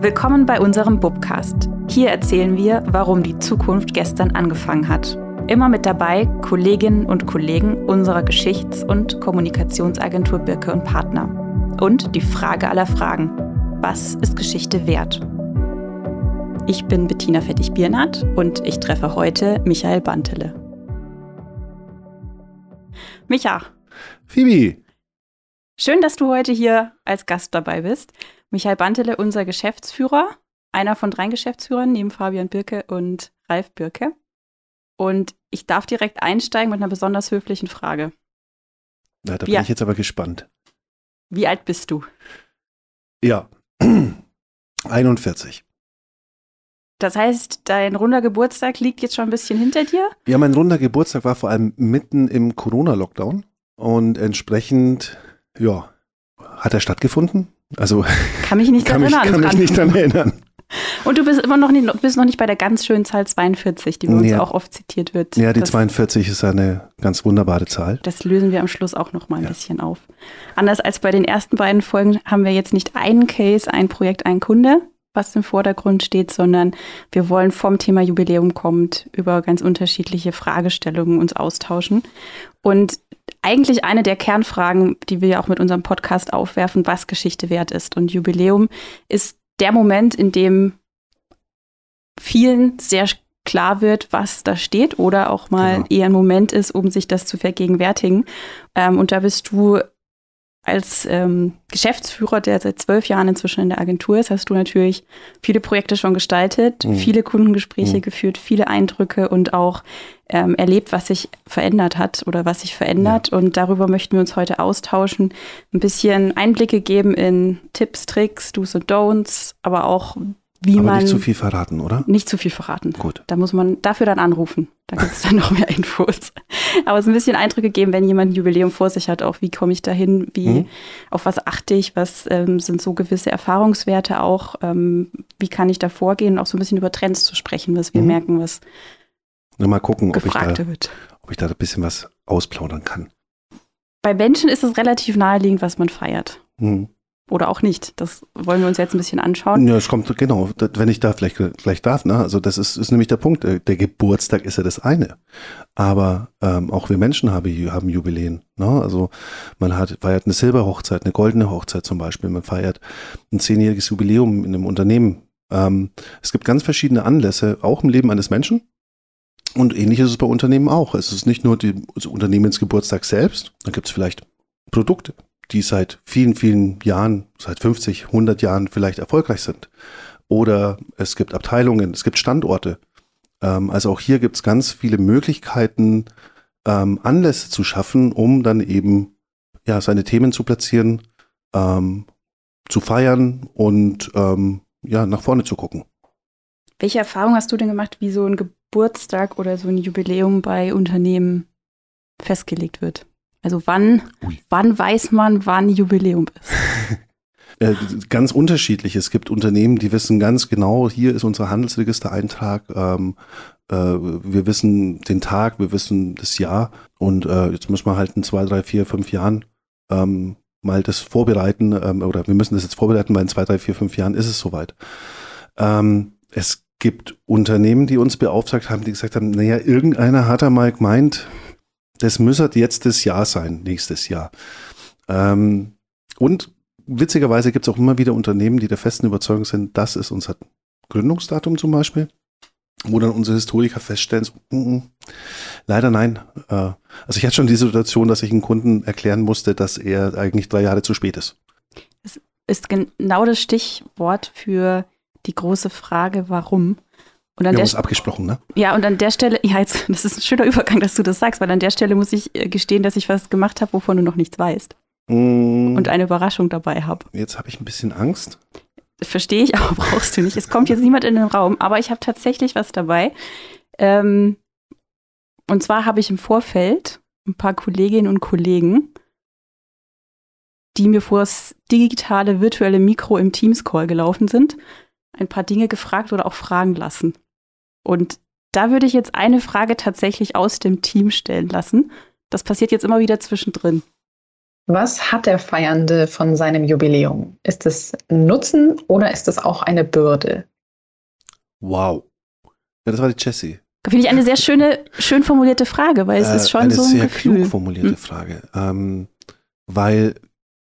Willkommen bei unserem Bubcast. Hier erzählen wir, warum die Zukunft gestern angefangen hat. Immer mit dabei Kolleginnen und Kollegen unserer Geschichts- und Kommunikationsagentur Birke und Partner. Und die Frage aller Fragen. Was ist Geschichte wert? Ich bin Bettina Fettig-Biernat und ich treffe heute Michael Bantele. Micha. Phoebe. Schön, dass du heute hier als Gast dabei bist. Michael Bantele, unser Geschäftsführer, einer von drei Geschäftsführern neben Fabian Birke und Ralf Birke. Und ich darf direkt einsteigen mit einer besonders höflichen Frage. Na, da Wie bin ich jetzt aber gespannt. Wie alt bist du? Ja, 41. Das heißt, dein runder Geburtstag liegt jetzt schon ein bisschen hinter dir? Ja, mein runder Geburtstag war vor allem mitten im Corona-Lockdown und entsprechend, ja, hat er stattgefunden. Also kann mich nicht kann erinnern. Mich, kann mich nicht daran erinnern. Und du bist immer noch nicht, bist noch nicht bei der ganz schönen Zahl 42, die bei uns ja. auch oft zitiert wird. Ja, die das, 42 ist eine ganz wunderbare Zahl. Das lösen wir am Schluss auch noch mal ein ja. bisschen auf. Anders als bei den ersten beiden Folgen haben wir jetzt nicht einen Case, ein Projekt, ein Kunde, was im Vordergrund steht, sondern wir wollen vom Thema Jubiläum kommt über ganz unterschiedliche Fragestellungen uns austauschen. Und eigentlich eine der Kernfragen, die wir auch mit unserem Podcast aufwerfen, was Geschichte wert ist. Und Jubiläum ist der Moment, in dem vielen sehr klar wird, was da steht oder auch mal genau. eher ein Moment ist, um sich das zu vergegenwärtigen. Ähm, und da bist du als ähm, Geschäftsführer, der seit zwölf Jahren inzwischen in der Agentur ist, hast du natürlich viele Projekte schon gestaltet, mhm. viele Kundengespräche mhm. geführt, viele Eindrücke und auch ähm, erlebt, was sich verändert hat oder was sich verändert. Ja. Und darüber möchten wir uns heute austauschen, ein bisschen Einblicke geben in Tipps, Tricks, Do's und Don'ts, aber auch wie Aber man. Nicht zu viel verraten, oder? Nicht zu viel verraten. Gut. Da muss man dafür dann anrufen. Da gibt es dann noch mehr Infos. Aber es ein bisschen Eindrücke geben, wenn jemand ein Jubiläum vor sich hat, auch wie komme ich dahin, wie, mhm. auf was achte ich, was ähm, sind so gewisse Erfahrungswerte auch, ähm, wie kann ich da vorgehen, auch so ein bisschen über Trends zu sprechen, was wir mhm. merken, was Nur mal gucken, ob ich, da, wird. ob ich da ein bisschen was ausplaudern kann. Bei Menschen ist es relativ naheliegend, was man feiert. Mhm. Oder auch nicht. Das wollen wir uns jetzt ein bisschen anschauen. Ja, es kommt, genau, wenn ich da vielleicht gleich darf, ne? Also das ist, ist nämlich der Punkt. Der Geburtstag ist ja das eine. Aber ähm, auch wir Menschen haben, haben Jubiläen. Ne? Also man hat, feiert eine Silberhochzeit, eine goldene Hochzeit zum Beispiel. Man feiert ein zehnjähriges Jubiläum in einem Unternehmen. Ähm, es gibt ganz verschiedene Anlässe, auch im Leben eines Menschen. Und ähnlich ist es bei Unternehmen auch. Es ist nicht nur die also Unternehmensgeburtstag selbst, da gibt es vielleicht Produkte, die seit vielen, vielen Jahren, seit 50, 100 Jahren vielleicht erfolgreich sind. Oder es gibt Abteilungen, es gibt Standorte. Ähm, also auch hier gibt es ganz viele Möglichkeiten, ähm, Anlässe zu schaffen, um dann eben ja, seine Themen zu platzieren, ähm, zu feiern und ähm, ja, nach vorne zu gucken. Welche Erfahrung hast du denn gemacht, wie so ein Geburtstag oder so ein Jubiläum bei Unternehmen festgelegt wird? Also wann, wann weiß man, wann Jubiläum ist? Äh, ganz unterschiedlich. Es gibt Unternehmen, die wissen ganz genau, hier ist unser Handelsregistereintrag. Ähm, äh, wir wissen den Tag, wir wissen das Jahr. Und äh, jetzt müssen wir halt in zwei, drei, vier, fünf Jahren ähm, mal das vorbereiten. Ähm, oder wir müssen das jetzt vorbereiten, weil in zwei, drei, vier, fünf Jahren ist es soweit. Ähm, es gibt Unternehmen, die uns beauftragt haben, die gesagt haben, naja, irgendeiner hat da mal gemeint, das müsste jetzt das Jahr sein, nächstes Jahr. Ähm, und witzigerweise gibt es auch immer wieder Unternehmen, die der festen Überzeugung sind, das ist unser Gründungsdatum zum Beispiel, wo dann unsere Historiker feststellen, so, mm, mm, leider nein. Äh, also ich hatte schon die Situation, dass ich einem Kunden erklären musste, dass er eigentlich drei Jahre zu spät ist. Das ist genau das Stichwort für die große Frage, warum. Und an Wir haben uns abgesprochen, ne? Ja, und an der Stelle, ja, jetzt, das ist ein schöner Übergang, dass du das sagst, weil an der Stelle muss ich äh, gestehen, dass ich was gemacht habe, wovon du noch nichts weißt. Mm. Und eine Überraschung dabei habe. Jetzt habe ich ein bisschen Angst. Verstehe ich, aber brauchst du nicht. Es kommt jetzt niemand in den Raum, aber ich habe tatsächlich was dabei. Ähm, und zwar habe ich im Vorfeld ein paar Kolleginnen und Kollegen, die mir vor das digitale virtuelle Mikro im Teams-Call gelaufen sind, ein paar Dinge gefragt oder auch fragen lassen. Und da würde ich jetzt eine Frage tatsächlich aus dem Team stellen lassen. Das passiert jetzt immer wieder zwischendrin. Was hat der Feiernde von seinem Jubiläum? Ist es ein Nutzen oder ist es auch eine Bürde? Wow. Ja, das war die Jessie. Finde ich eine sehr schöne, schön formulierte Frage, weil es äh, ist schon eine so ein sehr Gefühl. klug formulierte hm. Frage. Ähm, weil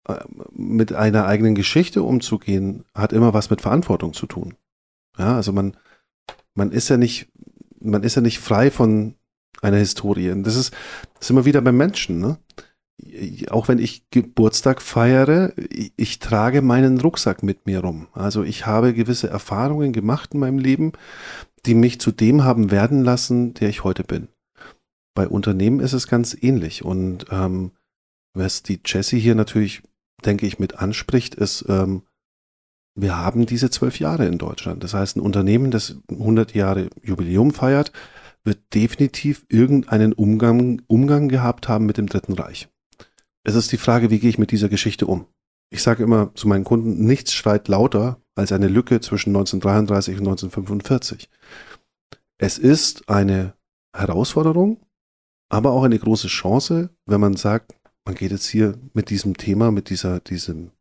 äh, mit einer eigenen Geschichte umzugehen, hat immer was mit Verantwortung zu tun. Ja, also man, man ist ja nicht, man ist ja nicht frei von einer Historie. Und das ist, das ist immer wieder beim Menschen, ne? Auch wenn ich Geburtstag feiere, ich, ich trage meinen Rucksack mit mir rum. Also ich habe gewisse Erfahrungen gemacht in meinem Leben, die mich zu dem haben werden lassen, der ich heute bin. Bei Unternehmen ist es ganz ähnlich. Und ähm, was die Jessie hier natürlich, denke ich, mit anspricht, ist, ähm, wir haben diese zwölf Jahre in Deutschland. Das heißt, ein Unternehmen, das 100 Jahre Jubiläum feiert, wird definitiv irgendeinen Umgang, Umgang gehabt haben mit dem Dritten Reich. Es ist die Frage, wie gehe ich mit dieser Geschichte um? Ich sage immer zu meinen Kunden, nichts schreit lauter als eine Lücke zwischen 1933 und 1945. Es ist eine Herausforderung, aber auch eine große Chance, wenn man sagt, man geht jetzt hier mit diesem Thema, mit dieser, diesem,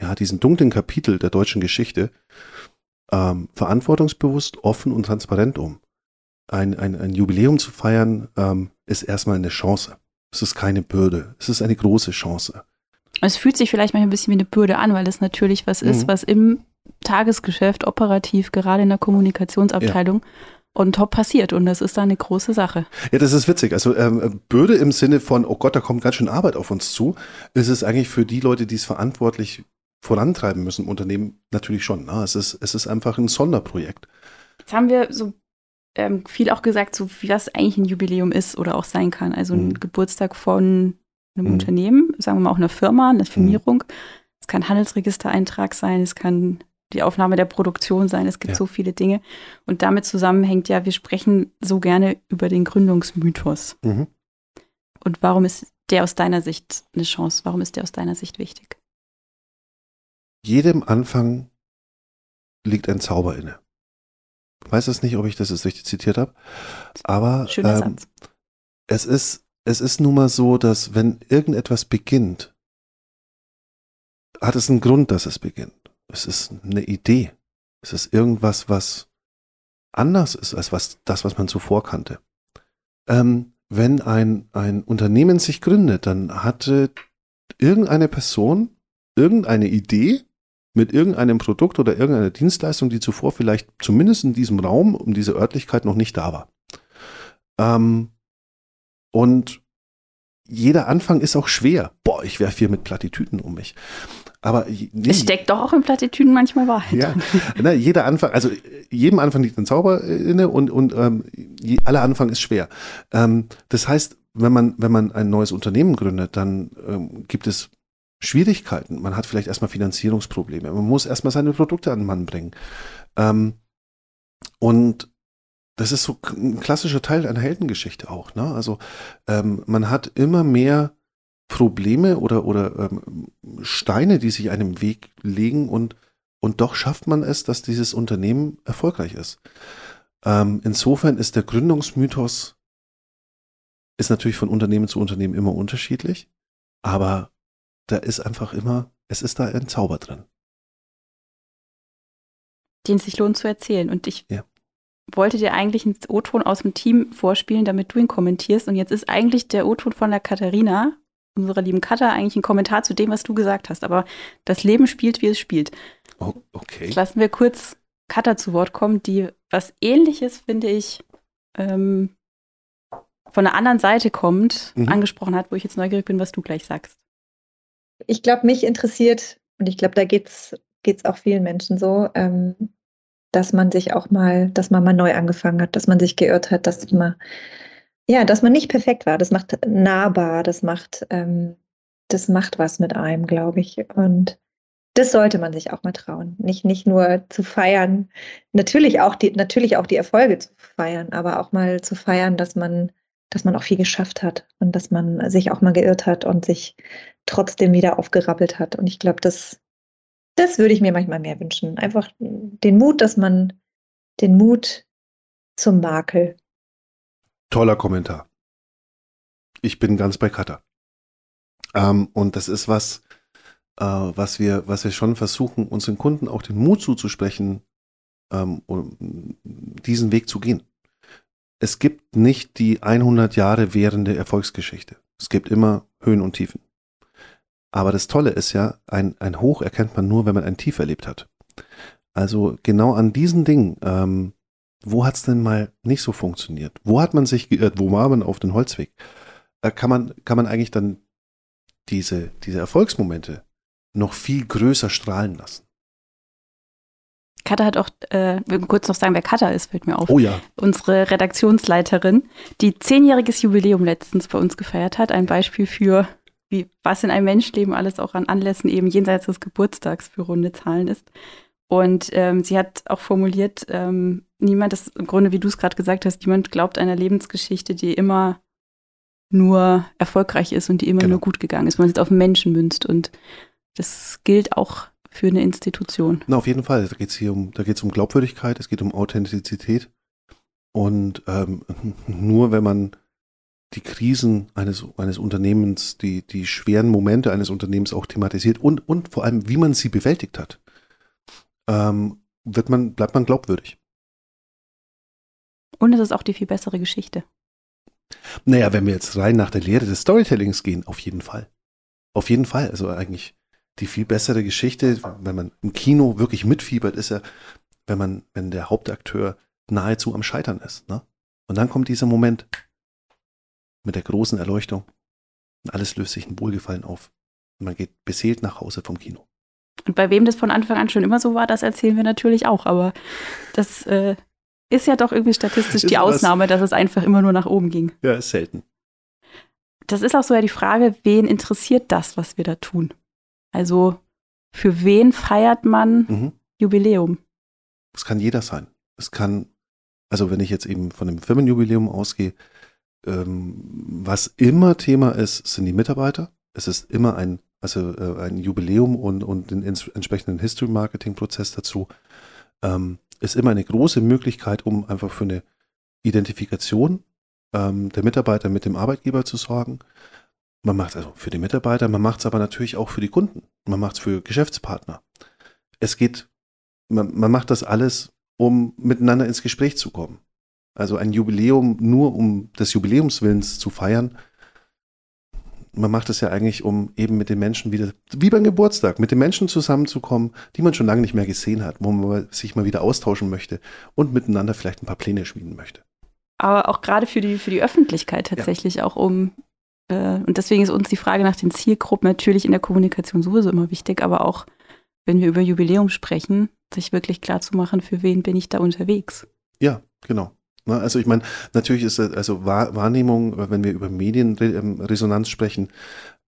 ja, diesem dunklen Kapitel der deutschen Geschichte ähm, verantwortungsbewusst, offen und transparent um. Ein, ein, ein Jubiläum zu feiern, ähm, ist erstmal eine Chance. Es ist keine Bürde. Es ist eine große Chance. Es fühlt sich vielleicht manchmal ein bisschen wie eine Bürde an, weil das natürlich was ist, mhm. was im Tagesgeschäft operativ, gerade in der Kommunikationsabteilung, ja on top passiert und das ist dann eine große Sache. Ja, das ist witzig. Also ähm, Bürde im Sinne von, oh Gott, da kommt ganz schön Arbeit auf uns zu, ist es eigentlich für die Leute, die es verantwortlich vorantreiben müssen im Unternehmen natürlich schon. Na, es, ist, es ist einfach ein Sonderprojekt. Jetzt haben wir so ähm, viel auch gesagt, so wie das eigentlich ein Jubiläum ist oder auch sein kann. Also ein mhm. Geburtstag von einem mhm. Unternehmen, sagen wir mal auch einer Firma, eine Firmierung. Mhm. Es kann Handelsregistereintrag sein, es kann die Aufnahme der Produktion sein. Es gibt ja. so viele Dinge. Und damit zusammenhängt ja, wir sprechen so gerne über den Gründungsmythos. Mhm. Und warum ist der aus deiner Sicht eine Chance? Warum ist der aus deiner Sicht wichtig? Jedem Anfang liegt ein Zauber inne. Ich weiß es nicht, ob ich das jetzt richtig zitiert habe, aber ähm, es ist es ist nun mal so, dass wenn irgendetwas beginnt, hat es einen Grund, dass es beginnt. Es ist eine Idee. Es ist irgendwas, was anders ist als was, das, was man zuvor kannte. Ähm, wenn ein, ein Unternehmen sich gründet, dann hatte irgendeine Person irgendeine Idee mit irgendeinem Produkt oder irgendeiner Dienstleistung, die zuvor vielleicht zumindest in diesem Raum, um diese Örtlichkeit noch nicht da war. Ähm, und jeder Anfang ist auch schwer. Boah, ich werfe hier mit Plattitüden um mich. Aber nee, es steckt doch auch in Plattitüden manchmal Wahrheit. Ja, ne, jeder Anfang, also jedem Anfang liegt ein Zauber inne und, und ähm, je, aller Anfang ist schwer. Ähm, das heißt, wenn man, wenn man ein neues Unternehmen gründet, dann ähm, gibt es Schwierigkeiten. Man hat vielleicht erstmal Finanzierungsprobleme. Man muss erstmal seine Produkte an den Mann bringen. Ähm, und das ist so ein klassischer Teil einer Heldengeschichte auch. Ne? Also ähm, man hat immer mehr Probleme oder, oder ähm, Steine, die sich einem Weg legen und, und doch schafft man es, dass dieses Unternehmen erfolgreich ist. Ähm, insofern ist der Gründungsmythos ist natürlich von Unternehmen zu Unternehmen immer unterschiedlich, aber da ist einfach immer, es ist da ein Zauber drin. Den es sich lohnt zu erzählen. Und ich ja. wollte dir eigentlich einen O-Ton aus dem Team vorspielen, damit du ihn kommentierst. Und jetzt ist eigentlich der O-Ton von der Katharina unserer lieben Katha eigentlich einen Kommentar zu dem, was du gesagt hast. Aber das Leben spielt, wie es spielt. Oh, okay. Jetzt lassen wir kurz Katha zu Wort kommen, die was ähnliches, finde ich, ähm, von der anderen Seite kommt, mhm. angesprochen hat, wo ich jetzt neugierig bin, was du gleich sagst. Ich glaube, mich interessiert, und ich glaube, da geht es auch vielen Menschen so, ähm, dass man sich auch mal, dass man mal neu angefangen hat, dass man sich geirrt hat, dass man ja, dass man nicht perfekt war. Das macht nahbar, das macht, ähm, das macht was mit einem, glaube ich. Und das sollte man sich auch mal trauen. Nicht, nicht nur zu feiern, natürlich auch, die, natürlich auch die Erfolge zu feiern, aber auch mal zu feiern, dass man, dass man auch viel geschafft hat und dass man sich auch mal geirrt hat und sich trotzdem wieder aufgerappelt hat. Und ich glaube, das, das würde ich mir manchmal mehr wünschen. Einfach den Mut, dass man den Mut zum Makel Toller Kommentar. Ich bin ganz bei Cutter. Ähm, und das ist was, äh, was wir, was wir schon versuchen, unseren Kunden auch den Mut zuzusprechen, ähm, um diesen Weg zu gehen. Es gibt nicht die 100 Jahre währende Erfolgsgeschichte. Es gibt immer Höhen und Tiefen. Aber das Tolle ist ja, ein, ein Hoch erkennt man nur, wenn man ein Tief erlebt hat. Also genau an diesen Dingen, ähm, wo hat es denn mal nicht so funktioniert? Wo hat man sich geirrt? Wo war man auf den Holzweg? Da kann man, kann man eigentlich dann diese, diese Erfolgsmomente noch viel größer strahlen lassen. Katha hat auch, äh, wir kurz noch sagen, wer Katha ist, fällt mir auf. Oh ja. Unsere Redaktionsleiterin, die zehnjähriges Jubiläum letztens bei uns gefeiert hat. Ein Beispiel für, wie, was in einem Menschenleben alles auch an Anlässen eben jenseits des Geburtstags für runde Zahlen ist. Und ähm, sie hat auch formuliert, ähm, niemand, das im Grunde, wie du es gerade gesagt hast, niemand glaubt einer Lebensgeschichte, die immer nur erfolgreich ist und die immer genau. nur gut gegangen ist, wenn man es auf Menschen münzt. Und das gilt auch für eine Institution. Na, auf jeden Fall. Da geht es hier um, da geht's um Glaubwürdigkeit, es geht um Authentizität. Und ähm, nur wenn man die Krisen eines, eines Unternehmens, die, die schweren Momente eines Unternehmens auch thematisiert und, und vor allem, wie man sie bewältigt hat, ähm, wird man, bleibt man glaubwürdig. Und es ist auch die viel bessere Geschichte. Naja, wenn wir jetzt rein nach der Lehre des Storytellings gehen, auf jeden Fall. Auf jeden Fall. Also eigentlich die viel bessere Geschichte, wenn man im Kino wirklich mitfiebert, ist ja, wenn man, wenn der Hauptakteur nahezu am Scheitern ist. Ne? Und dann kommt dieser Moment mit der großen Erleuchtung und alles löst sich ein Wohlgefallen auf. Und man geht beseelt nach Hause vom Kino. Und bei wem das von Anfang an schon immer so war, das erzählen wir natürlich auch. Aber das äh, ist ja doch irgendwie statistisch die Ausnahme, dass es einfach immer nur nach oben ging. Ja, ist selten. Das ist auch so ja die Frage, wen interessiert das, was wir da tun? Also für wen feiert man mhm. Jubiläum? Es kann jeder sein. Es kann, also wenn ich jetzt eben von einem Firmenjubiläum ausgehe, ähm, was immer Thema ist, sind die Mitarbeiter. Es ist immer ein, also äh, ein Jubiläum und, und den entsprechenden History-Marketing-Prozess dazu. Ähm, ist immer eine große Möglichkeit, um einfach für eine Identifikation ähm, der Mitarbeiter mit dem Arbeitgeber zu sorgen. Man macht es also für die Mitarbeiter, man macht es aber natürlich auch für die Kunden. Man macht es für Geschäftspartner. Es geht, man, man macht das alles, um miteinander ins Gespräch zu kommen. Also ein Jubiläum nur um des Jubiläumswillens zu feiern. Man macht es ja eigentlich, um eben mit den Menschen wieder, wie beim Geburtstag, mit den Menschen zusammenzukommen, die man schon lange nicht mehr gesehen hat, wo man sich mal wieder austauschen möchte und miteinander vielleicht ein paar Pläne schmieden möchte. Aber auch gerade für die, für die Öffentlichkeit tatsächlich, ja. auch um äh, und deswegen ist uns die Frage nach den Zielgruppen natürlich in der Kommunikation sowieso immer wichtig, aber auch wenn wir über Jubiläum sprechen, sich wirklich klar zu machen, für wen bin ich da unterwegs. Ja, genau. Also ich meine, natürlich ist also Wahrnehmung, wenn wir über Medienresonanz sprechen,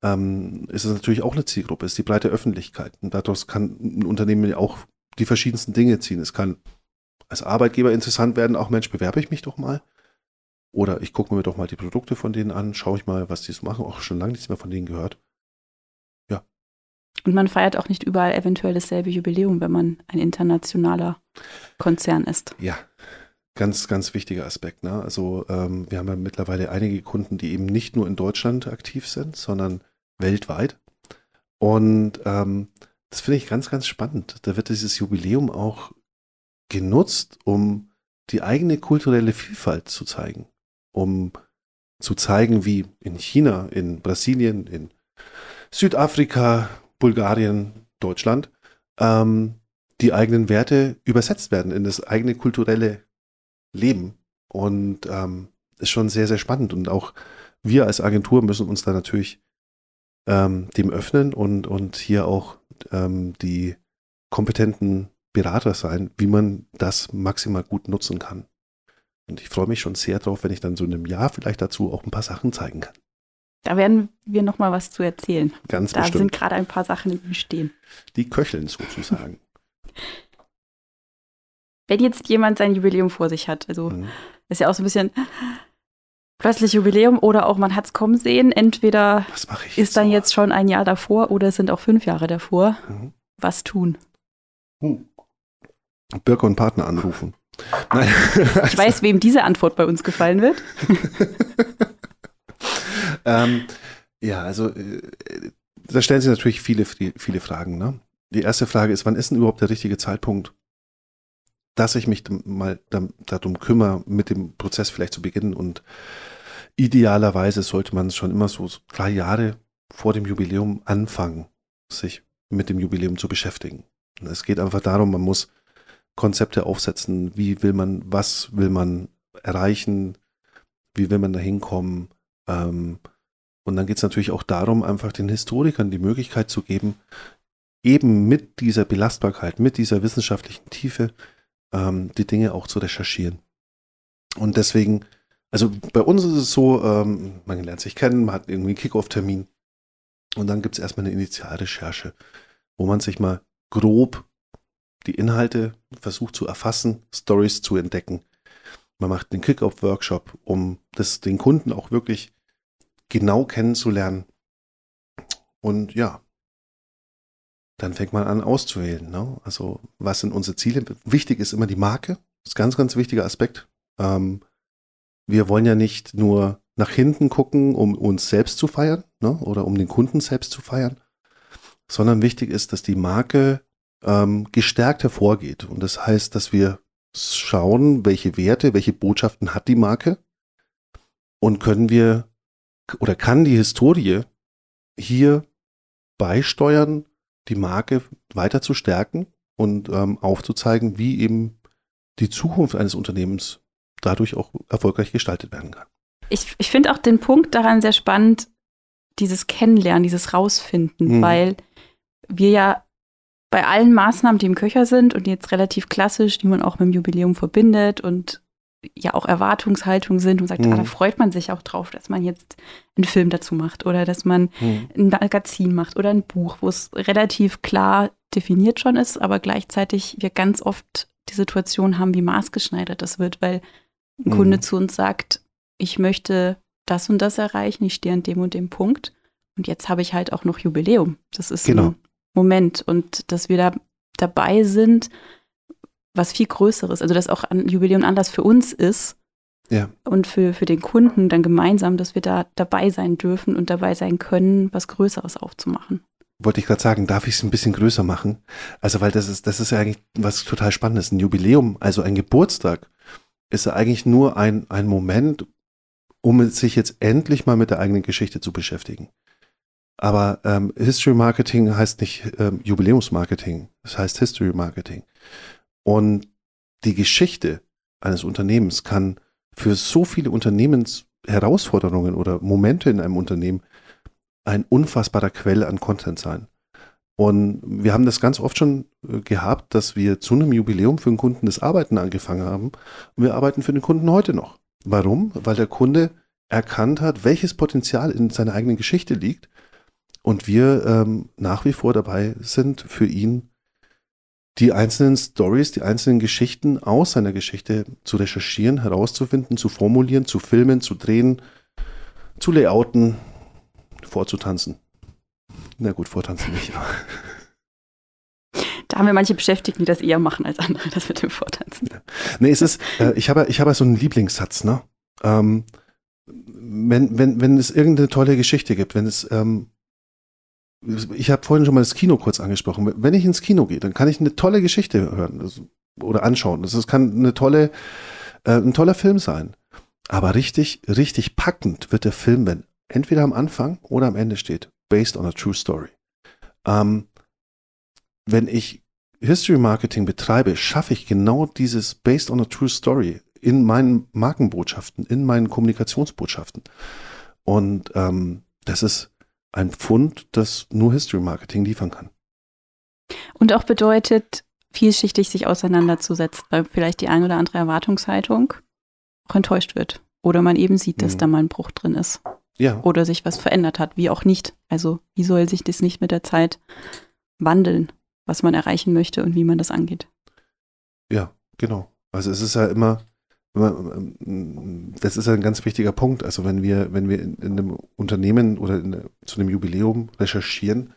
ähm, ist es natürlich auch eine Zielgruppe, ist die breite Öffentlichkeit. Und daraus kann ein Unternehmen ja auch die verschiedensten Dinge ziehen. Es kann als Arbeitgeber interessant werden, auch Mensch, bewerbe ich mich doch mal. Oder ich gucke mir doch mal die Produkte von denen an, schaue ich mal, was die so machen. Auch schon lange nichts mehr von denen gehört. Ja. Und man feiert auch nicht überall eventuell dasselbe Jubiläum, wenn man ein internationaler Konzern ist. Ja, ganz, ganz wichtiger Aspekt. Ne? Also ähm, wir haben ja mittlerweile einige Kunden, die eben nicht nur in Deutschland aktiv sind, sondern weltweit. Und ähm, das finde ich ganz, ganz spannend. Da wird dieses Jubiläum auch genutzt, um die eigene kulturelle Vielfalt zu zeigen um zu zeigen, wie in China, in Brasilien, in Südafrika, Bulgarien, Deutschland ähm, die eigenen Werte übersetzt werden in das eigene kulturelle Leben. Und ähm, ist schon sehr, sehr spannend. Und auch wir als Agentur müssen uns da natürlich ähm, dem öffnen und, und hier auch ähm, die kompetenten Berater sein, wie man das maximal gut nutzen kann. Und ich freue mich schon sehr drauf, wenn ich dann so in einem Jahr vielleicht dazu auch ein paar Sachen zeigen kann. Da werden wir noch mal was zu erzählen. Ganz da bestimmt. sind gerade ein paar Sachen im Stehen. Die köcheln sozusagen. Wenn jetzt jemand sein Jubiläum vor sich hat, also mhm. ist ja auch so ein bisschen plötzlich Jubiläum oder auch man hat es kommen sehen. Entweder ist dann so? jetzt schon ein Jahr davor oder es sind auch fünf Jahre davor. Mhm. Was tun? Hm. Birke und Partner anrufen. Nein. Ich weiß, wem diese Antwort bei uns gefallen wird. ähm, Ja, also äh, da stellen sich natürlich viele, viele Fragen. Ne? Die erste Frage ist, wann ist denn überhaupt der richtige Zeitpunkt, dass ich mich mal darum kümmere, mit dem Prozess vielleicht zu beginnen und idealerweise sollte man schon immer so drei Jahre vor dem Jubiläum anfangen, sich mit dem Jubiläum zu beschäftigen. Es geht einfach darum, man muss Konzepte aufsetzen, wie will man, was will man erreichen, wie will man da hinkommen. Ähm, und dann geht es natürlich auch darum, einfach den Historikern die Möglichkeit zu geben, eben mit dieser Belastbarkeit, mit dieser wissenschaftlichen Tiefe ähm, die Dinge auch zu recherchieren. Und deswegen, also bei uns ist es so, ähm, man lernt sich kennen, man hat irgendwie einen Kickoff-Termin und dann gibt es erstmal eine Initialrecherche, wo man sich mal grob die Inhalte versucht zu erfassen, Stories zu entdecken. Man macht einen Kickoff-Workshop, um das den Kunden auch wirklich genau kennenzulernen. Und ja, dann fängt man an auszuwählen. Ne? Also was sind unsere Ziele? Wichtig ist immer die Marke. Das ist ein ganz, ganz wichtiger Aspekt. Ähm, wir wollen ja nicht nur nach hinten gucken, um uns selbst zu feiern ne? oder um den Kunden selbst zu feiern, sondern wichtig ist, dass die Marke ähm, gestärkt hervorgeht. Und das heißt, dass wir schauen, welche Werte, welche Botschaften hat die Marke und können wir oder kann die Historie hier beisteuern, die Marke weiter zu stärken und ähm, aufzuzeigen, wie eben die Zukunft eines Unternehmens dadurch auch erfolgreich gestaltet werden kann. Ich, ich finde auch den Punkt daran sehr spannend, dieses Kennenlernen, dieses Rausfinden, mhm. weil wir ja bei allen Maßnahmen, die im Köcher sind und jetzt relativ klassisch, die man auch mit dem Jubiläum verbindet und ja auch Erwartungshaltung sind und sagt, mhm. ah, da mhm. freut man sich auch drauf, dass man jetzt einen Film dazu macht oder dass man mhm. ein Magazin macht oder ein Buch, wo es relativ klar definiert schon ist, aber gleichzeitig wir ganz oft die Situation haben, wie maßgeschneidert das wird, weil ein mhm. Kunde zu uns sagt, ich möchte das und das erreichen, ich stehe an dem und dem Punkt und jetzt habe ich halt auch noch Jubiläum. Das ist genau. ein Moment und dass wir da dabei sind, was viel Größeres, also dass auch ein Jubiläum anders für uns ist ja. und für, für den Kunden dann gemeinsam, dass wir da dabei sein dürfen und dabei sein können, was Größeres aufzumachen. Wollte ich gerade sagen, darf ich es ein bisschen größer machen? Also, weil das ist, das ist ja eigentlich was total Spannendes. Ein Jubiläum, also ein Geburtstag, ist ja eigentlich nur ein, ein Moment, um sich jetzt endlich mal mit der eigenen Geschichte zu beschäftigen. Aber ähm, History Marketing heißt nicht ähm, Jubiläumsmarketing, es heißt History Marketing. Und die Geschichte eines Unternehmens kann für so viele Unternehmensherausforderungen oder Momente in einem Unternehmen ein unfassbarer Quell an Content sein. Und wir haben das ganz oft schon äh, gehabt, dass wir zu einem Jubiläum für den Kunden das Arbeiten angefangen haben. Und wir arbeiten für den Kunden heute noch. Warum? Weil der Kunde erkannt hat, welches Potenzial in seiner eigenen Geschichte liegt. Und wir ähm, nach wie vor dabei sind, für ihn die einzelnen Stories, die einzelnen Geschichten aus seiner Geschichte zu recherchieren, herauszufinden, zu formulieren, zu filmen, zu drehen, zu layouten, vorzutanzen. Na gut, vortanzen nicht. Da haben wir manche Beschäftigten, die das eher machen als andere, das mit dem Vortanzen. Nee, es ist, äh, ich habe ich habe so einen Lieblingssatz, ne? Ähm, wenn, wenn, wenn es irgendeine tolle Geschichte gibt, wenn es ähm, ich habe vorhin schon mal das Kino kurz angesprochen. Wenn ich ins Kino gehe, dann kann ich eine tolle Geschichte hören oder anschauen. Das kann eine tolle, äh, ein toller Film sein. Aber richtig, richtig packend wird der Film, wenn entweder am Anfang oder am Ende steht, based on a true story. Ähm, wenn ich History Marketing betreibe, schaffe ich genau dieses based on a true story in meinen Markenbotschaften, in meinen Kommunikationsbotschaften. Und ähm, das ist ein Pfund, das nur History Marketing liefern kann. Und auch bedeutet, vielschichtig sich auseinanderzusetzen, weil vielleicht die ein oder andere Erwartungshaltung auch enttäuscht wird. Oder man eben sieht, dass mhm. da mal ein Bruch drin ist. Ja. Oder sich was verändert hat, wie auch nicht. Also, wie soll sich das nicht mit der Zeit wandeln, was man erreichen möchte und wie man das angeht? Ja, genau. Also, es ist ja immer, das ist ein ganz wichtiger Punkt. Also wenn wir, wenn wir in, in einem Unternehmen oder in, zu einem Jubiläum recherchieren,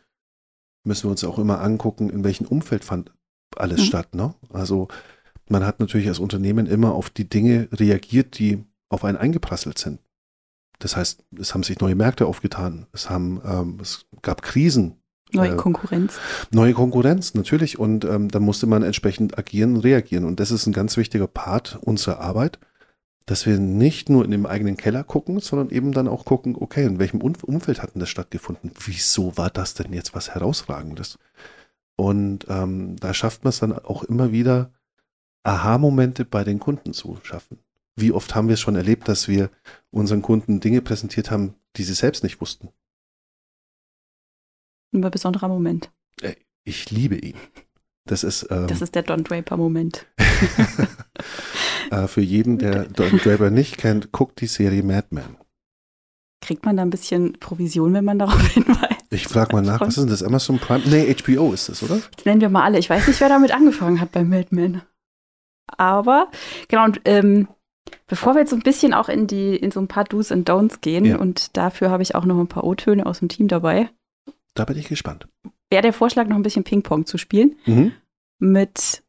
müssen wir uns auch immer angucken, in welchem Umfeld fand alles mhm. statt. Ne? Also man hat natürlich als Unternehmen immer auf die Dinge reagiert, die auf einen eingeprasselt sind. Das heißt, es haben sich neue Märkte aufgetan. Es haben, ähm, es gab Krisen. Neue äh, Konkurrenz. Neue Konkurrenz, natürlich. Und ähm, da musste man entsprechend agieren und reagieren. Und das ist ein ganz wichtiger Part unserer Arbeit, dass wir nicht nur in dem eigenen Keller gucken, sondern eben dann auch gucken, okay, in welchem Umfeld hat denn das stattgefunden? Wieso war das denn jetzt was Herausragendes? Und ähm, da schafft man es dann auch immer wieder, Aha-Momente bei den Kunden zu schaffen. Wie oft haben wir es schon erlebt, dass wir unseren Kunden Dinge präsentiert haben, die sie selbst nicht wussten? Ein besonderer Moment. Äh, ich liebe ihn. Das ist, ähm, das ist der Don Draper-Moment. Äh, für jeden, der Don Draper nicht kennt, guckt die Serie Mad Men. Kriegt man da ein bisschen Provision, wenn man darauf hinweist? Ich frage mal nach, was ist denn das? Amazon Prime? Nee, HBO ist das, oder? Das nennen wir mal alle. Ich weiß nicht, wer damit angefangen hat bei Mad Men. Aber, genau, und ähm, bevor wir jetzt so ein bisschen auch in die, in so ein paar Do's und Don'ts gehen, ja. und dafür habe ich auch noch ein paar O-Töne aus dem Team dabei. Da bin ich gespannt. Wäre der Vorschlag, noch ein bisschen Ping-Pong zu spielen. Mhm. Mit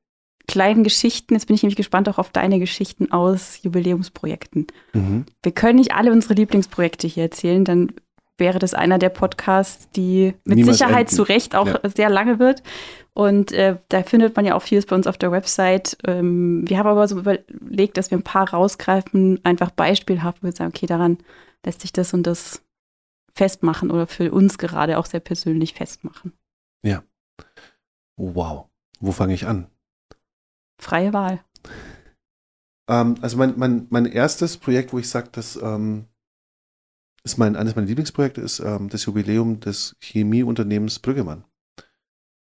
kleinen Geschichten. Jetzt bin ich nämlich gespannt auch auf deine Geschichten aus Jubiläumsprojekten. Mhm. Wir können nicht alle unsere Lieblingsprojekte hier erzählen, dann wäre das einer der Podcasts, die mit Niemals Sicherheit enden. zu Recht auch ja. sehr lange wird. Und äh, da findet man ja auch vieles bei uns auf der Website. Ähm, wir haben aber so überlegt, dass wir ein paar rausgreifen, einfach beispielhaft, wo wir sagen, okay, daran lässt sich das und das festmachen oder für uns gerade auch sehr persönlich festmachen. Ja. Wow. Wo fange ich an? Freie Wahl. Ähm, also mein, mein, mein erstes Projekt, wo ich sage, das ähm, ist mein, eines meiner Lieblingsprojekte, ist ähm, das Jubiläum des Chemieunternehmens Brüggemann.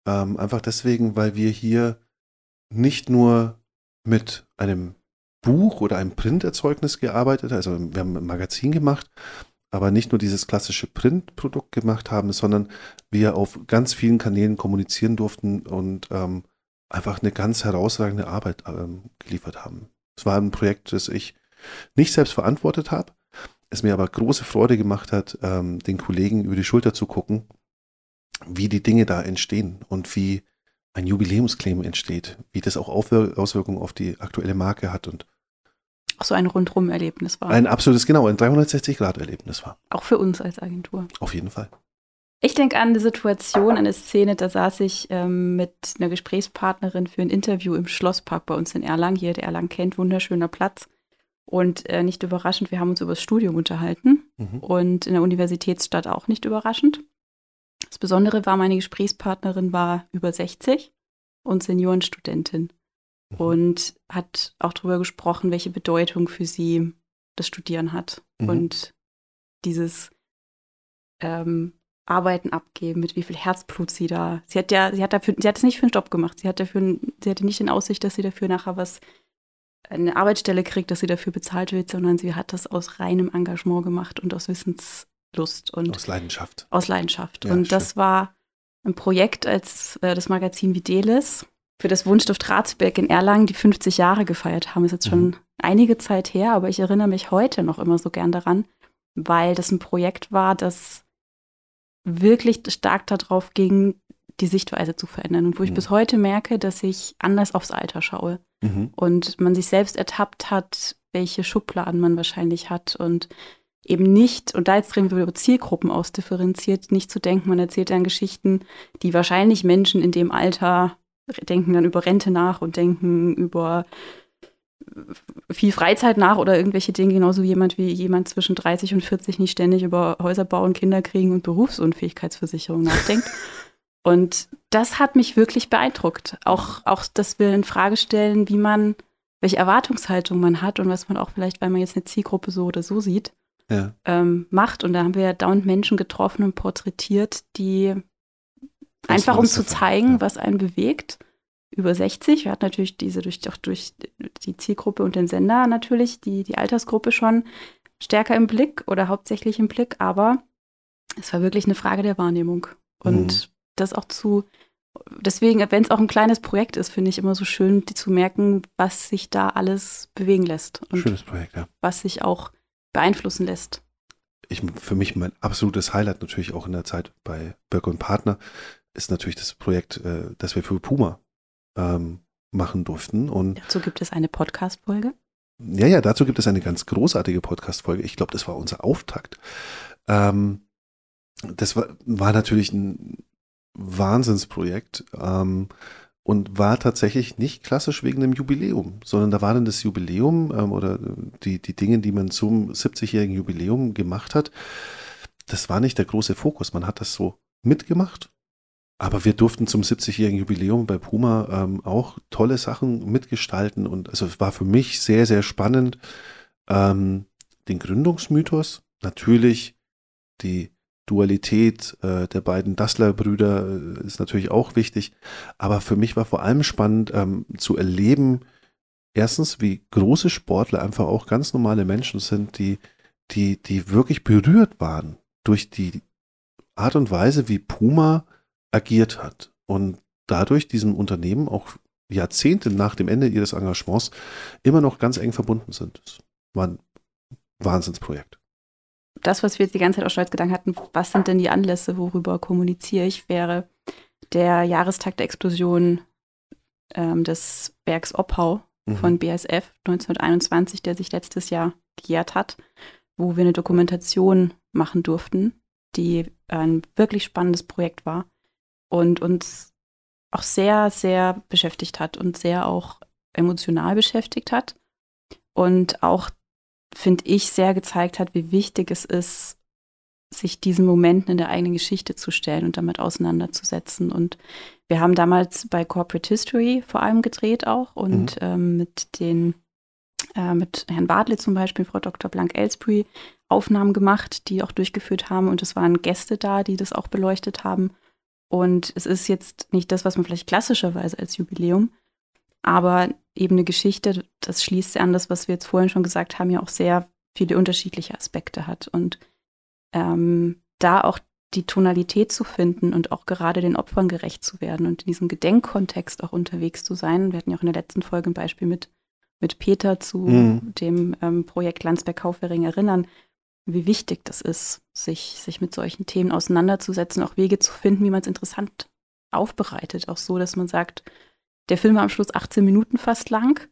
Ähm, einfach deswegen, weil wir hier nicht nur mit einem Buch oder einem Printerzeugnis gearbeitet, also wir haben ein Magazin gemacht, aber nicht nur dieses klassische Printprodukt gemacht haben, sondern wir auf ganz vielen Kanälen kommunizieren durften und ähm, einfach eine ganz herausragende Arbeit ähm, geliefert haben. Es war ein Projekt, das ich nicht selbst verantwortet habe, es mir aber große Freude gemacht hat, ähm, den Kollegen über die Schulter zu gucken, wie die Dinge da entstehen und wie ein Jubiläumsclaim entsteht, wie das auch Auswirkungen auf die aktuelle Marke hat und so ein Rundrum-Erlebnis war. Ein absolutes, genau, ein 360-Grad-Erlebnis war. Auch für uns als Agentur. Auf jeden Fall. Ich denke an eine Situation, eine Szene, da saß ich ähm, mit einer Gesprächspartnerin für ein Interview im Schlosspark bei uns in Erlangen. Hier, der Erlangen kennt, wunderschöner Platz. Und äh, nicht überraschend, wir haben uns über das Studium unterhalten mhm. und in der Universitätsstadt auch nicht überraschend. Das Besondere war, meine Gesprächspartnerin war über 60 und Seniorenstudentin mhm. und hat auch darüber gesprochen, welche Bedeutung für sie das Studieren hat mhm. und dieses ähm, Arbeiten abgeben, mit wie viel Herzblut sie da. Sie hat ja, sie hat dafür, sie hat es nicht für einen Job gemacht. Sie hat dafür, sie hatte nicht in Aussicht, dass sie dafür nachher was eine Arbeitsstelle kriegt, dass sie dafür bezahlt wird, sondern sie hat das aus reinem Engagement gemacht und aus Wissenslust und aus Leidenschaft. Aus Leidenschaft. Ja, und schön. das war ein Projekt, als äh, das Magazin Videlis für das Wunschstift Ratsberg in Erlangen die 50 Jahre gefeiert haben. Ist jetzt schon mhm. einige Zeit her, aber ich erinnere mich heute noch immer so gern daran, weil das ein Projekt war, das wirklich stark darauf ging, die Sichtweise zu verändern und wo ich mhm. bis heute merke, dass ich anders aufs Alter schaue mhm. und man sich selbst ertappt hat, welche Schubladen man wahrscheinlich hat und eben nicht, und da jetzt reden wir über Zielgruppen ausdifferenziert, nicht zu denken, man erzählt dann Geschichten, die wahrscheinlich Menschen in dem Alter denken dann über Rente nach und denken über viel Freizeit nach oder irgendwelche Dinge, genauso wie jemand wie jemand zwischen 30 und 40 nicht ständig über Häuser bauen, Kinder kriegen und Berufsunfähigkeitsversicherung nachdenkt. Und das hat mich wirklich beeindruckt. Auch, auch, dass wir in Frage stellen, wie man, welche Erwartungshaltung man hat und was man auch vielleicht, weil man jetzt eine Zielgruppe so oder so sieht, ja. ähm, macht. Und da haben wir ja dauernd Menschen getroffen und porträtiert, die einfach um zu zeigen, ja. was einen bewegt über 60. Wir hatten natürlich diese durch, auch durch die Zielgruppe und den Sender natürlich die, die Altersgruppe schon stärker im Blick oder hauptsächlich im Blick, aber es war wirklich eine Frage der Wahrnehmung. Und mhm. das auch zu, deswegen, wenn es auch ein kleines Projekt ist, finde ich immer so schön, die zu merken, was sich da alles bewegen lässt. Und Schönes Projekt, ja. Was sich auch beeinflussen lässt. Ich, für mich mein absolutes Highlight natürlich auch in der Zeit bei Birk und Partner ist natürlich das Projekt, äh, das wir für Puma ähm, machen durften. Und Dazu gibt es eine Podcast-Folge. ja, ja, dazu gibt es eine ganz großartige Podcast-Folge. Ich glaube, das war unser Auftakt. Ähm, das war, war natürlich ein Wahnsinnsprojekt ähm, und war tatsächlich nicht klassisch wegen dem Jubiläum, sondern da war dann das Jubiläum ähm, oder die, die Dinge, die man zum 70-jährigen Jubiläum gemacht hat. Das war nicht der große Fokus. Man hat das so mitgemacht aber wir durften zum 70-jährigen Jubiläum bei Puma ähm, auch tolle Sachen mitgestalten und also es war für mich sehr, sehr spannend. Ähm, den Gründungsmythos, natürlich die Dualität äh, der beiden Dassler-Brüder äh, ist natürlich auch wichtig, aber für mich war vor allem spannend ähm, zu erleben, erstens, wie große Sportler einfach auch ganz normale Menschen sind, die, die, die wirklich berührt waren durch die Art und Weise, wie Puma agiert hat und dadurch diesem Unternehmen auch Jahrzehnte nach dem Ende ihres Engagements immer noch ganz eng verbunden sind. Das war ein Wahnsinnsprojekt. Das, was wir jetzt die ganze Zeit auch schon als Gedanken hatten, was sind denn die Anlässe, worüber kommuniziere ich, wäre der Jahrestag der Explosion ähm, des Bergs Oppau mhm. von BSF 1921, der sich letztes Jahr gejährt hat, wo wir eine Dokumentation machen durften, die ein wirklich spannendes Projekt war und uns auch sehr, sehr beschäftigt hat und sehr auch emotional beschäftigt hat. Und auch, finde ich, sehr gezeigt hat, wie wichtig es ist, sich diesen Momenten in der eigenen Geschichte zu stellen und damit auseinanderzusetzen. Und wir haben damals bei Corporate History vor allem gedreht auch und mhm. ähm, mit den äh, mit Herrn Bartley zum Beispiel, Frau Dr. Blank-Elsbury, Aufnahmen gemacht, die auch durchgeführt haben. Und es waren Gäste da, die das auch beleuchtet haben. Und es ist jetzt nicht das, was man vielleicht klassischerweise als Jubiläum, aber eben eine Geschichte, das schließt an das, was wir jetzt vorhin schon gesagt haben, ja auch sehr viele unterschiedliche Aspekte hat. Und ähm, da auch die Tonalität zu finden und auch gerade den Opfern gerecht zu werden und in diesem Gedenkkontext auch unterwegs zu sein. Wir hatten ja auch in der letzten Folge ein Beispiel mit, mit Peter zu mhm. dem ähm, Projekt Landsberg-Kaufering erinnern, wie wichtig das ist, sich, sich mit solchen Themen auseinanderzusetzen, auch Wege zu finden, wie man es interessant aufbereitet. Auch so, dass man sagt, der Film war am Schluss 18 Minuten fast lang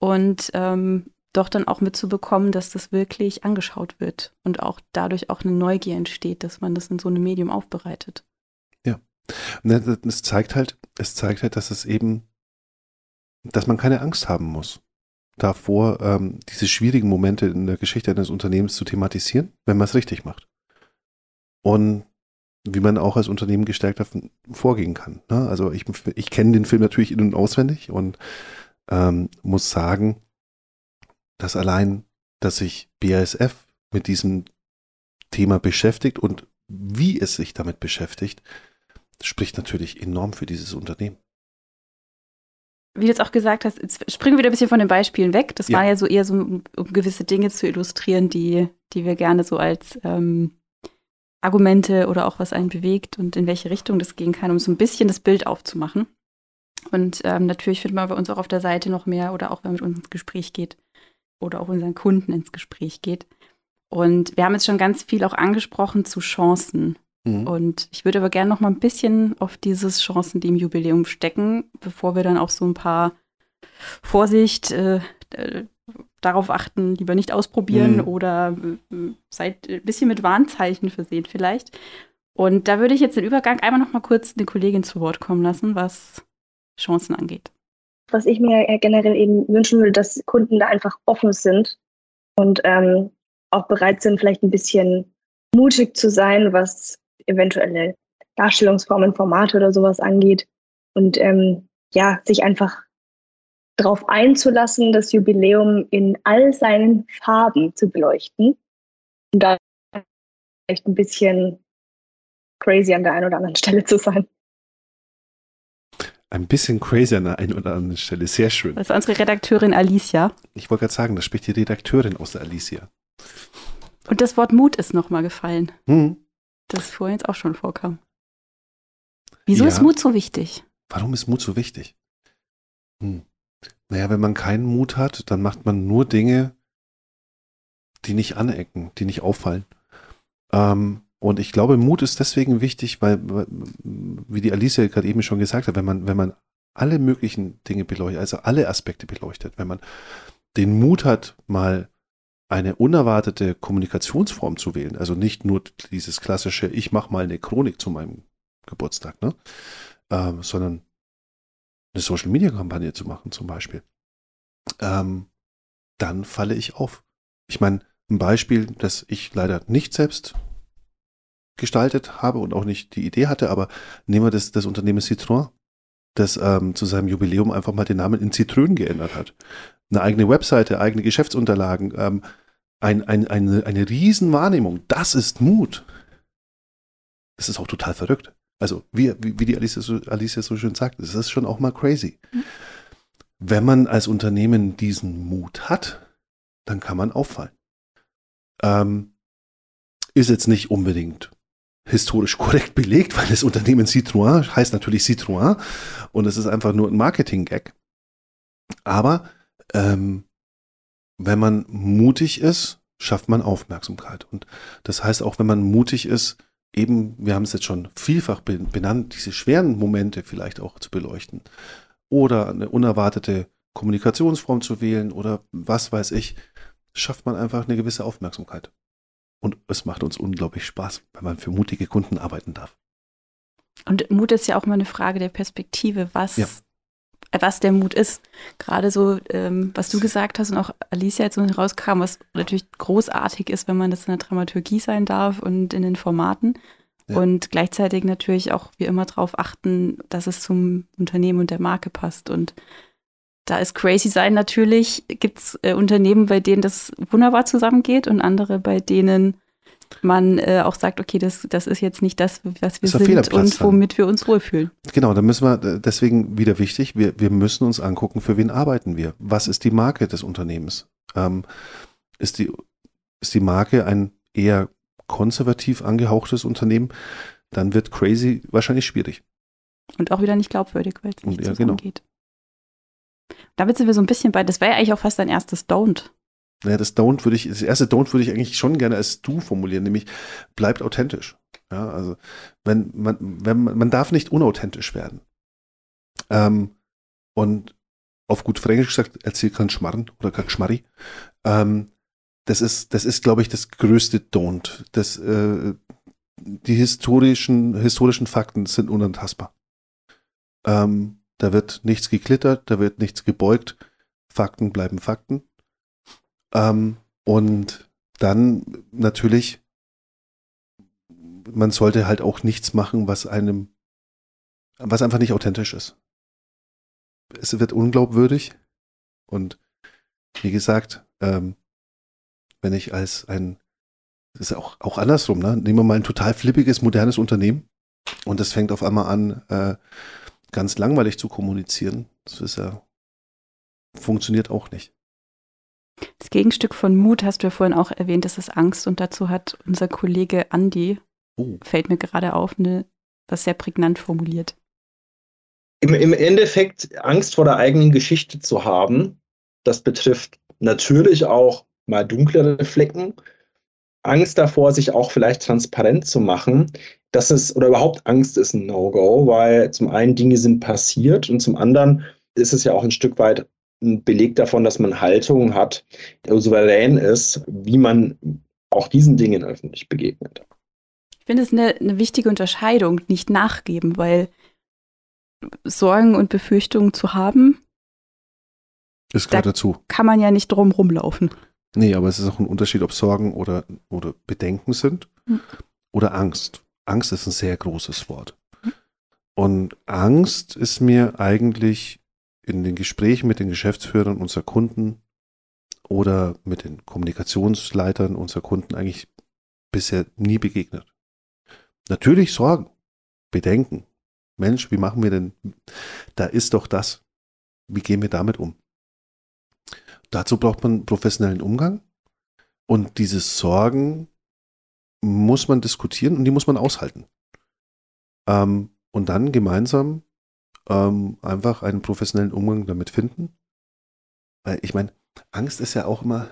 und ähm, doch dann auch mitzubekommen, dass das wirklich angeschaut wird und auch dadurch auch eine Neugier entsteht, dass man das in so einem Medium aufbereitet. Ja. Es zeigt halt, es zeigt halt, dass es eben, dass man keine Angst haben muss davor, ähm, diese schwierigen Momente in der Geschichte eines Unternehmens zu thematisieren, wenn man es richtig macht. Und wie man auch als Unternehmen gestärkt vorgehen kann. Ne? Also ich, ich kenne den Film natürlich in- und auswendig und ähm, muss sagen, dass allein, dass sich BASF mit diesem Thema beschäftigt und wie es sich damit beschäftigt, spricht natürlich enorm für dieses Unternehmen wie du jetzt auch gesagt hast, jetzt springen wir wieder ein bisschen von den Beispielen weg. Das ja. war ja so eher so, um, gewisse Dinge zu illustrieren, die, die wir gerne so als ähm, Argumente oder auch was einen bewegt und in welche Richtung das gehen kann, um so ein bisschen das Bild aufzumachen. Und ähm, natürlich findet man bei uns auch auf der Seite noch mehr oder auch wenn man mit uns ins Gespräch geht oder auch unseren Kunden ins Gespräch geht. Und wir haben jetzt schon ganz viel auch angesprochen zu Chancen Mhm. Und ich würde aber gerne noch mal ein bisschen auf dieses Chancen, die im Jubiläum stecken, bevor wir dann auch so ein paar Vorsicht, äh, äh, darauf achten, lieber nicht ausprobieren mhm. oder äh, seid ein bisschen mit Warnzeichen versehen vielleicht. Und da würde ich jetzt den Übergang einmal noch mal kurz eine Kollegin zu Wort kommen lassen, was Chancen angeht. Was ich mir generell eben wünschen würde, dass Kunden da einfach offen sind und ähm, auch bereit sind, vielleicht ein bisschen mutig zu sein, was eventuelle Darstellungsformen, Formate oder sowas angeht. Und ähm, ja, sich einfach darauf einzulassen, das Jubiläum in all seinen Farben zu beleuchten. Und da vielleicht ein bisschen crazy an der einen oder anderen Stelle zu sein. Ein bisschen crazy an der einen oder anderen Stelle. Sehr schön. Das ist unsere Redakteurin Alicia. Ich wollte gerade sagen, da spricht die Redakteurin aus der Alicia. Und das Wort Mut ist nochmal gefallen. Hm das vorhin jetzt auch schon vorkam. Wieso ja. ist Mut so wichtig? Warum ist Mut so wichtig? Hm. Naja, wenn man keinen Mut hat, dann macht man nur Dinge, die nicht anecken, die nicht auffallen. Ähm, und ich glaube, Mut ist deswegen wichtig, weil, wie die Alicia gerade eben schon gesagt hat, wenn man, wenn man alle möglichen Dinge beleuchtet, also alle Aspekte beleuchtet, wenn man den Mut hat, mal eine unerwartete Kommunikationsform zu wählen, also nicht nur dieses klassische, ich mache mal eine Chronik zu meinem Geburtstag, ne? Ähm, sondern eine Social-Media-Kampagne zu machen zum Beispiel, ähm, dann falle ich auf. Ich meine, ein Beispiel, das ich leider nicht selbst gestaltet habe und auch nicht die Idee hatte, aber nehmen wir das, das Unternehmen Citroën, das ähm, zu seinem Jubiläum einfach mal den Namen in Zitrön geändert hat. Eine eigene Webseite, eigene Geschäftsunterlagen, ähm, ein, ein, eine, eine Riesenwahrnehmung. Das ist Mut. Das ist auch total verrückt. Also, wie, wie, die Alicia so, Alicia so schön sagt, das ist schon auch mal crazy. Mhm. Wenn man als Unternehmen diesen Mut hat, dann kann man auffallen. Ähm, ist jetzt nicht unbedingt historisch korrekt belegt, weil das Unternehmen Citroën heißt natürlich Citroën und es ist einfach nur ein Marketing-Gag. Aber ähm, wenn man mutig ist, schafft man Aufmerksamkeit. Und das heißt auch, wenn man mutig ist, eben, wir haben es jetzt schon vielfach benannt, diese schweren Momente vielleicht auch zu beleuchten oder eine unerwartete Kommunikationsform zu wählen oder was weiß ich, schafft man einfach eine gewisse Aufmerksamkeit. Und es macht uns unglaublich Spaß, wenn man für mutige Kunden arbeiten darf. Und Mut ist ja auch mal eine Frage der Perspektive, was, ja. Was der Mut ist. Gerade so, ähm, was du gesagt hast und auch Alicia jetzt so rauskam, was natürlich großartig ist, wenn man das in der Dramaturgie sein darf und in den Formaten. Ja. Und gleichzeitig natürlich auch wie immer darauf achten, dass es zum Unternehmen und der Marke passt. Und da ist Crazy Sein natürlich, gibt es äh, Unternehmen, bei denen das wunderbar zusammengeht und andere, bei denen man äh, auch sagt, okay, das, das ist jetzt nicht das, was wir sind und womit wir uns wohlfühlen. Genau, da müssen wir, äh, deswegen wieder wichtig, wir, wir müssen uns angucken, für wen arbeiten wir. Was ist die Marke des Unternehmens? Ähm, ist, die, ist die Marke ein eher konservativ angehauchtes Unternehmen, dann wird Crazy wahrscheinlich schwierig. Und auch wieder nicht glaubwürdig, weil es nicht ja, genau. Genau. Damit sind wir so ein bisschen bei, das wäre ja eigentlich auch fast dein erstes Don't. Naja, das Don't würde ich, das erste Don't würde ich eigentlich schon gerne als Du formulieren, nämlich bleibt authentisch. Ja, also wenn man, wenn man, man darf nicht unauthentisch werden. Ähm, und auf gut Fränkisch gesagt, erzähl keinen Schmarren oder kein Schmarri. Ähm, das ist, das ist, glaube ich, das größte Don't. Das, äh, die historischen, historischen Fakten sind unantastbar. Ähm, da wird nichts geklittert, da wird nichts gebeugt. Fakten bleiben Fakten. Ähm, und dann natürlich, man sollte halt auch nichts machen, was einem, was einfach nicht authentisch ist. Es wird unglaubwürdig. Und wie gesagt, ähm, wenn ich als ein, das ist auch, auch andersrum, ne? Nehmen wir mal ein total flippiges, modernes Unternehmen und das fängt auf einmal an, äh, ganz langweilig zu kommunizieren. Das ist ja, funktioniert auch nicht. Das Gegenstück von Mut hast du ja vorhin auch erwähnt, das ist Angst und dazu hat unser Kollege Andi, oh. fällt mir gerade auf, eine, was sehr prägnant formuliert. Im, Im Endeffekt Angst vor der eigenen Geschichte zu haben, das betrifft natürlich auch mal dunklere Flecken, Angst davor, sich auch vielleicht transparent zu machen, das ist, oder überhaupt Angst ist ein No-Go, weil zum einen Dinge sind passiert und zum anderen ist es ja auch ein Stück weit ein Beleg davon, dass man Haltung hat, der souverän ist, wie man auch diesen Dingen öffentlich begegnet. Ich finde es eine, eine wichtige Unterscheidung, nicht nachgeben, weil Sorgen und Befürchtungen zu haben, ist da dazu. Kann man ja nicht drum rumlaufen. Nee, aber es ist auch ein Unterschied, ob Sorgen oder, oder Bedenken sind hm. oder Angst. Angst ist ein sehr großes Wort. Und Angst ist mir eigentlich in den Gesprächen mit den Geschäftsführern unserer Kunden oder mit den Kommunikationsleitern unserer Kunden eigentlich bisher nie begegnet. Natürlich Sorgen, Bedenken. Mensch, wie machen wir denn? Da ist doch das. Wie gehen wir damit um? Dazu braucht man professionellen Umgang. Und diese Sorgen muss man diskutieren und die muss man aushalten. Ähm, und dann gemeinsam ähm, einfach einen professionellen Umgang damit finden. Weil ich meine, Angst ist ja auch immer,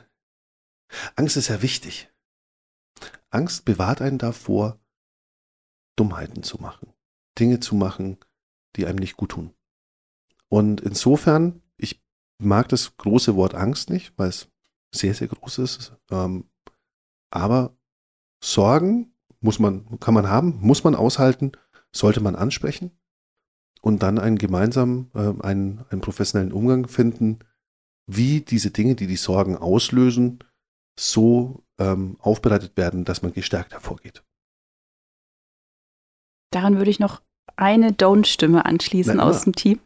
Angst ist ja wichtig. Angst bewahrt einen davor, Dummheiten zu machen, Dinge zu machen, die einem nicht gut tun. Und insofern, ich mag das große Wort Angst nicht, weil es sehr, sehr groß ist. Ähm, aber Sorgen muss man, kann man haben, muss man aushalten, sollte man ansprechen und dann einen gemeinsamen, äh, einen, einen professionellen Umgang finden, wie diese Dinge, die die Sorgen auslösen, so ähm, aufbereitet werden, dass man gestärkt hervorgeht. Daran würde ich noch eine Don't-Stimme anschließen Nein, aus dem Team.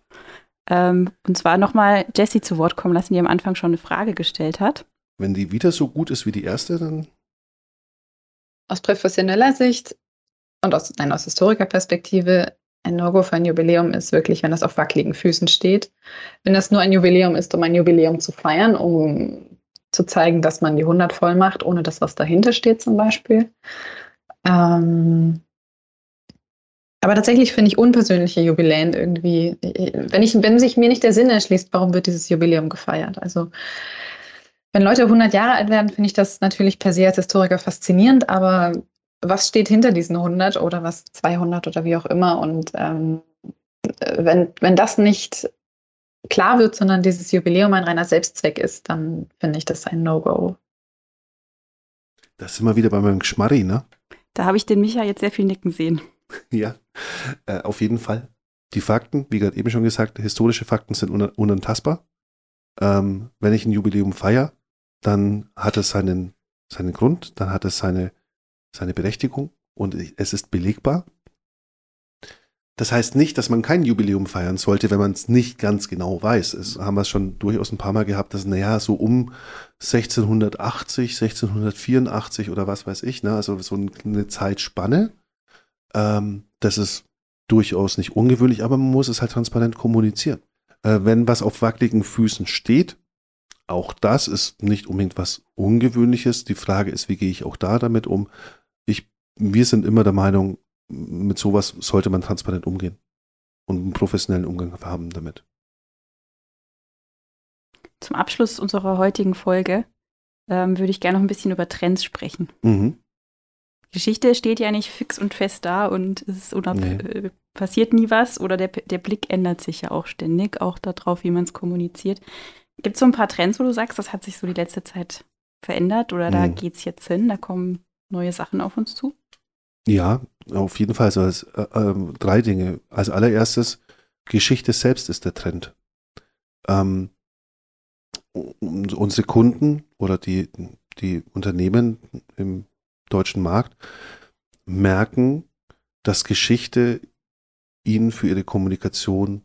Ähm, und zwar nochmal Jessie zu Wort kommen lassen, die am Anfang schon eine Frage gestellt hat. Wenn die wieder so gut ist wie die erste, dann. Aus professioneller Sicht und aus, nein, aus Historikerperspektive, ein No-Go für ein Jubiläum ist wirklich, wenn das auf wackeligen Füßen steht. Wenn das nur ein Jubiläum ist, um ein Jubiläum zu feiern, um zu zeigen, dass man die 100 voll macht, ohne dass was dahinter steht zum Beispiel. Ähm, aber tatsächlich finde ich unpersönliche Jubiläen irgendwie, wenn, ich, wenn sich mir nicht der Sinn erschließt, warum wird dieses Jubiläum gefeiert? Also, wenn Leute 100 Jahre alt werden, finde ich das natürlich per se als Historiker faszinierend, aber was steht hinter diesen 100 oder was 200 oder wie auch immer? Und ähm, wenn, wenn das nicht klar wird, sondern dieses Jubiläum ein reiner Selbstzweck ist, dann finde ich das ein No-Go. Das sind wir wieder bei meinem Geschmarri, ne? Da habe ich den Micha jetzt sehr viel nicken sehen. ja, äh, auf jeden Fall. Die Fakten, wie gerade eben schon gesagt, historische Fakten sind un unantastbar. Ähm, wenn ich ein Jubiläum feiere, dann hat es seinen, seinen Grund, dann hat es seine, seine Berechtigung und es ist belegbar. Das heißt nicht, dass man kein Jubiläum feiern sollte, wenn man es nicht ganz genau weiß. Es haben wir schon durchaus ein paar Mal gehabt, dass, naja, so um 1680, 1684 oder was weiß ich, ne, also so eine Zeitspanne, ähm, das ist durchaus nicht ungewöhnlich, aber man muss es halt transparent kommunizieren. Äh, wenn was auf wackeligen Füßen steht, auch das ist nicht unbedingt was Ungewöhnliches. Die Frage ist, wie gehe ich auch da damit um? Wir sind immer der Meinung, mit sowas sollte man transparent umgehen und einen professionellen Umgang haben damit. Zum Abschluss unserer heutigen Folge ähm, würde ich gerne noch ein bisschen über Trends sprechen. Mhm. Geschichte steht ja nicht fix und fest da und es nee. Äh, passiert nie was oder der, der Blick ändert sich ja auch ständig, auch darauf, wie man es kommuniziert. Gibt es so ein paar Trends, wo du sagst, das hat sich so die letzte Zeit verändert oder da mhm. geht es jetzt hin, da kommen neue Sachen auf uns zu? Ja, auf jeden Fall. Also als, äh, äh, drei Dinge. Als allererstes, Geschichte selbst ist der Trend. Ähm, unsere Kunden oder die, die Unternehmen im deutschen Markt merken, dass Geschichte ihnen für ihre Kommunikation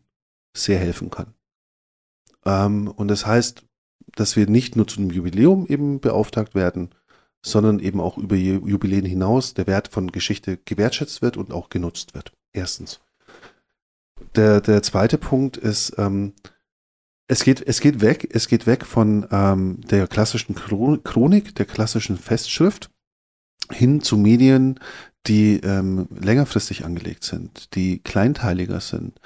sehr helfen kann. Ähm, und das heißt, dass wir nicht nur zu einem Jubiläum eben beauftragt werden, sondern eben auch über Jubiläen hinaus der Wert von Geschichte gewertschätzt wird und auch genutzt wird. Erstens. Der, der zweite Punkt ist, ähm, es geht, es geht weg, es geht weg von ähm, der klassischen Chronik, der klassischen Festschrift hin zu Medien, die ähm, längerfristig angelegt sind, die kleinteiliger sind.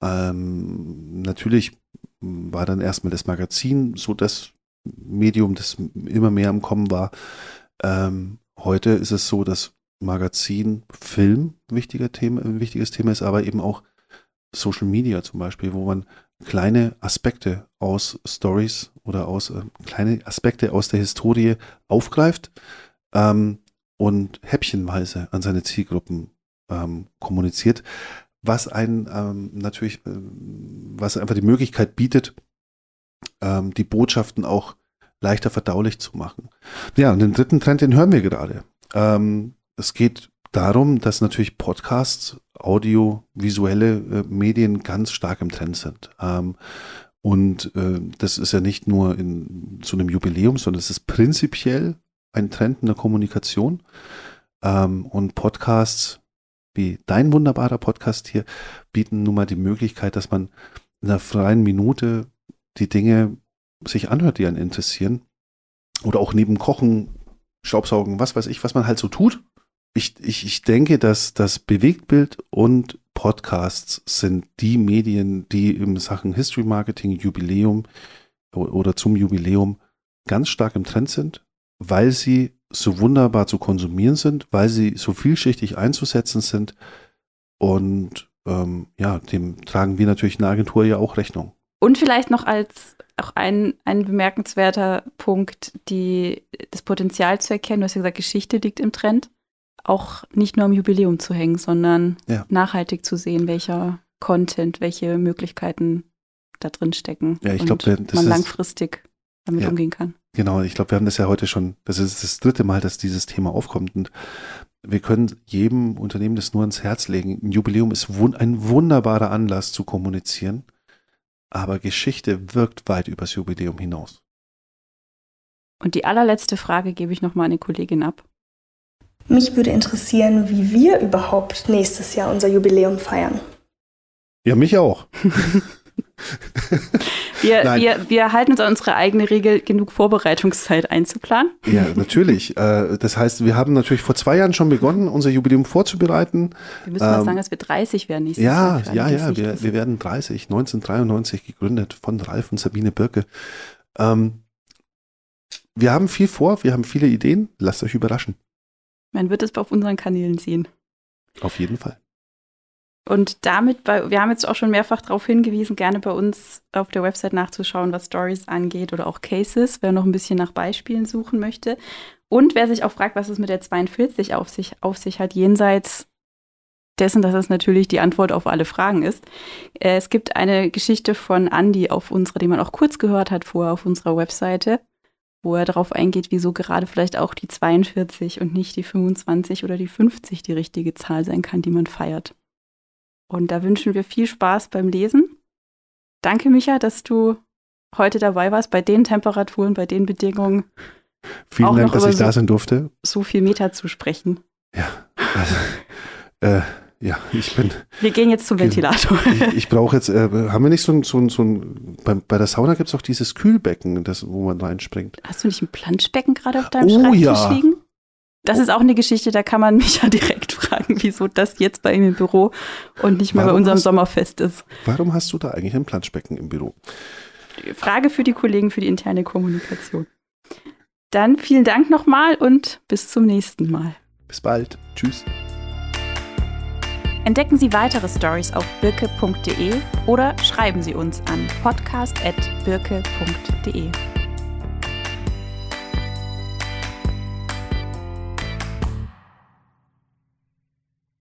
Ähm, natürlich war dann erstmal das Magazin so das Medium, das immer mehr am Kommen war. Ähm, heute ist es so, dass Magazin, Film wichtiger Thema, ein wichtiges Thema ist, aber eben auch Social Media zum Beispiel, wo man kleine Aspekte aus Stories oder aus äh, kleine Aspekte aus der Historie aufgreift ähm, und häppchenweise an seine Zielgruppen ähm, kommuniziert, was einen ähm, natürlich, äh, was einfach die Möglichkeit bietet, ähm, die Botschaften auch leichter verdaulich zu machen. Ja, und den dritten Trend, den hören wir gerade. Ähm, es geht darum, dass natürlich Podcasts, audiovisuelle äh, Medien ganz stark im Trend sind. Ähm, und äh, das ist ja nicht nur in so einem Jubiläum, sondern es ist prinzipiell ein Trend in der Kommunikation. Ähm, und Podcasts, wie dein wunderbarer Podcast hier, bieten nun mal die Möglichkeit, dass man in einer freien Minute die Dinge sich anhört, die einen interessieren. Oder auch neben Kochen, Staubsaugen, was weiß ich, was man halt so tut. Ich, ich, ich denke, dass das Bewegtbild und Podcasts sind die Medien, die im Sachen History Marketing, Jubiläum oder zum Jubiläum ganz stark im Trend sind weil sie so wunderbar zu konsumieren sind, weil sie so vielschichtig einzusetzen sind. Und ähm, ja, dem tragen wir natürlich in der Agentur ja auch Rechnung. Und vielleicht noch als auch ein, ein bemerkenswerter Punkt, die, das Potenzial zu erkennen. Du hast ja gesagt, Geschichte liegt im Trend. Auch nicht nur am Jubiläum zu hängen, sondern Ja. nachhaltig zu sehen, welcher Content, welche Möglichkeiten da drin stecken. Ja, ich und glaub, das man ist- langfristig damit Ja. umgehen kann. Genau, ich glaube, wir haben das ja heute schon, das ist das dritte Mal, dass dieses Thema aufkommt und wir können jedem Unternehmen das nur ans Herz legen. Ein Jubiläum ist wun ein wunderbarer Anlass zu kommunizieren, aber Geschichte wirkt weit übers Jubiläum hinaus. Und die allerletzte Frage gebe ich nochmal an die Kollegin ab. Mich würde interessieren, wie wir überhaupt nächstes Jahr unser Jubiläum feiern. Ja, mich auch. Wir, wir, wir halten uns an unsere eigene Regel, genug Vorbereitungszeit einzuplanen. Ja, natürlich. Äh, Das heißt, wir haben natürlich vor zwei Jahren schon begonnen, unser Jubiläum vorzubereiten. Wir müssen mal Ähm, sagen, dass wir 30 werden nächstes Jahr. Ja, alle, ja, ja, wir, wir werden 30, 1993 gegründet von Ralf und Sabine Birke. Ähm, wir haben viel vor, wir haben viele Ideen. Lasst euch überraschen. Man wird es auf unseren Kanälen sehen. Auf jeden Fall. Und damit, bei, wir haben jetzt auch schon mehrfach darauf hingewiesen, gerne bei uns auf der Website nachzuschauen, was Stories angeht oder auch Cases, wer noch ein bisschen nach Beispielen suchen möchte. Und wer sich auch fragt, was es mit der 42 auf sich, auf sich hat, jenseits dessen, dass es natürlich die Antwort auf alle Fragen ist. Äh, es gibt eine Geschichte von Andy auf unserer, die man auch kurz gehört hat vorher auf unserer Webseite, wo er darauf eingeht, wieso gerade vielleicht auch die 42 und nicht die 25 oder die 50 die richtige Zahl sein kann, die man feiert. Und da wünschen wir viel Spaß beim Lesen. Danke, Micha, dass du heute dabei warst, bei den Temperaturen, bei den Bedingungen Vielen Auch Dank, noch dass ich da so- sein durfte. so viel Meta zu sprechen. Ja, also, äh, ja, ich bin, Wir gehen jetzt zum. Ventilator. ich, ich brauche jetzt, äh, haben wir nicht so ein, so ein, so ein bei, bei der Sauna gibt es auch dieses Kühlbecken, das, wo man reinspringt. Hast du nicht ein Planschbecken gerade auf deinem Oh, Schreibtisch ja. liegen? Das ist auch eine Geschichte, da kann man mich ja direkt fragen, wieso das jetzt bei ihm im Büro und nicht mehr bei Warum unserem hast- Sommerfest ist. Warum hast du da eigentlich ein Planschbecken im Büro? Frage für die Kollegen für die interne Kommunikation. Dann vielen Dank nochmal und bis zum nächsten Mal. Bis bald. Tschüss. Entdecken Sie weitere Stories auf birke.de oder schreiben Sie uns an podcast.birke.de.